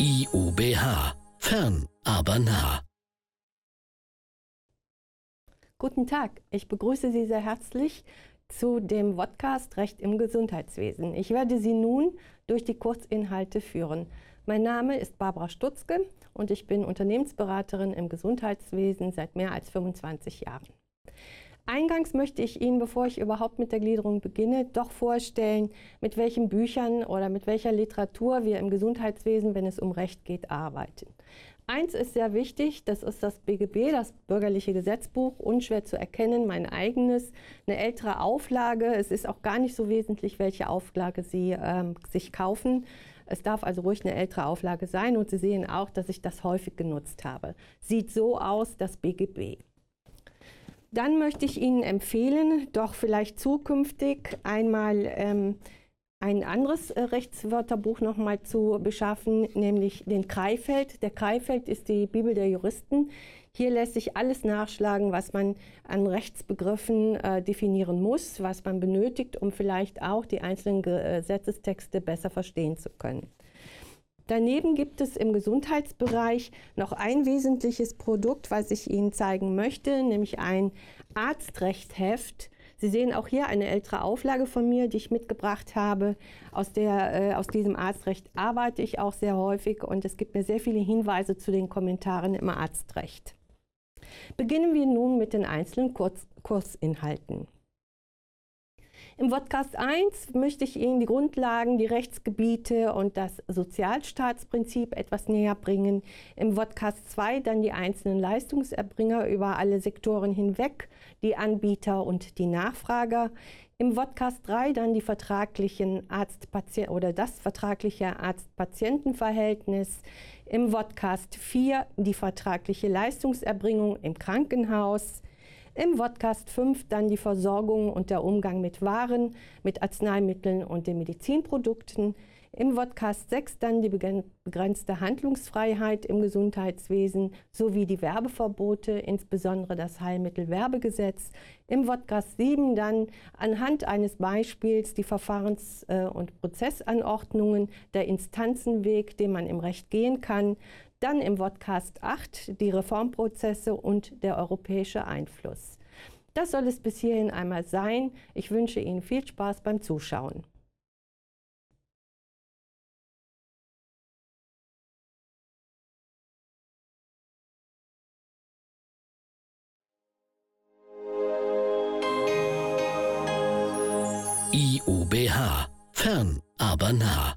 IUBH. Fern, aber nah. Guten Tag, ich begrüße Sie sehr herzlich zu dem Podcast Recht im Gesundheitswesen. Ich werde Sie nun durch die Kurzinhalte führen. Mein Name ist Barbara Stutzke und ich bin Unternehmensberaterin im Gesundheitswesen seit mehr als 25 Jahren. Eingangs möchte ich Ihnen, bevor ich überhaupt mit der Gliederung beginne, doch vorstellen, mit welchen Büchern oder mit welcher Literatur wir im Gesundheitswesen, wenn es um Recht geht, arbeiten. Eins ist sehr wichtig, das ist das BGB, das Bürgerliche Gesetzbuch, unschwer zu erkennen, mein eigenes, eine ältere Auflage. Es ist auch gar nicht so wesentlich, welche Auflage Sie ähm, sich kaufen. Es darf also ruhig eine ältere Auflage sein und Sie sehen auch, dass ich das häufig genutzt habe. Sieht so aus, das BGB. Dann möchte ich Ihnen empfehlen, doch vielleicht zukünftig einmal ähm, ein anderes äh, Rechtswörterbuch nochmal zu beschaffen, nämlich den Kreifeld. Der Kreifeld ist die Bibel der Juristen. Hier lässt sich alles nachschlagen, was man an Rechtsbegriffen äh, definieren muss, was man benötigt, um vielleicht auch die einzelnen Gesetzestexte besser verstehen zu können. Daneben gibt es im Gesundheitsbereich noch ein wesentliches Produkt, was ich Ihnen zeigen möchte, nämlich ein Arztrechtheft. Sie sehen auch hier eine ältere Auflage von mir, die ich mitgebracht habe. Aus, der, äh, aus diesem Arztrecht arbeite ich auch sehr häufig und es gibt mir sehr viele Hinweise zu den Kommentaren im Arztrecht. Beginnen wir nun mit den einzelnen Kurz Kursinhalten. Im Podcast 1 möchte ich Ihnen die Grundlagen, die Rechtsgebiete und das Sozialstaatsprinzip etwas näher bringen. Im Podcast 2 dann die einzelnen Leistungserbringer über alle Sektoren hinweg, die Anbieter und die Nachfrager. Im Podcast 3 dann die vertraglichen Arzt oder das vertragliche Arzt-Patienten-Verhältnis. Im Podcast 4 die vertragliche Leistungserbringung im Krankenhaus. Im Podcast 5 dann die Versorgung und der Umgang mit Waren, mit Arzneimitteln und den Medizinprodukten. Im Podcast 6 dann die begrenzte Handlungsfreiheit im Gesundheitswesen sowie die Werbeverbote, insbesondere das Heilmittelwerbegesetz. Im Podcast 7 dann anhand eines Beispiels die Verfahrens- äh, und Prozessanordnungen, der Instanzenweg, den man im Recht gehen kann. Dann im Podcast 8 die Reformprozesse und der europäische Einfluss. Das soll es bis hierhin einmal sein. Ich wünsche Ihnen viel Spaß beim Zuschauen. IUBH. Fern, aber nah.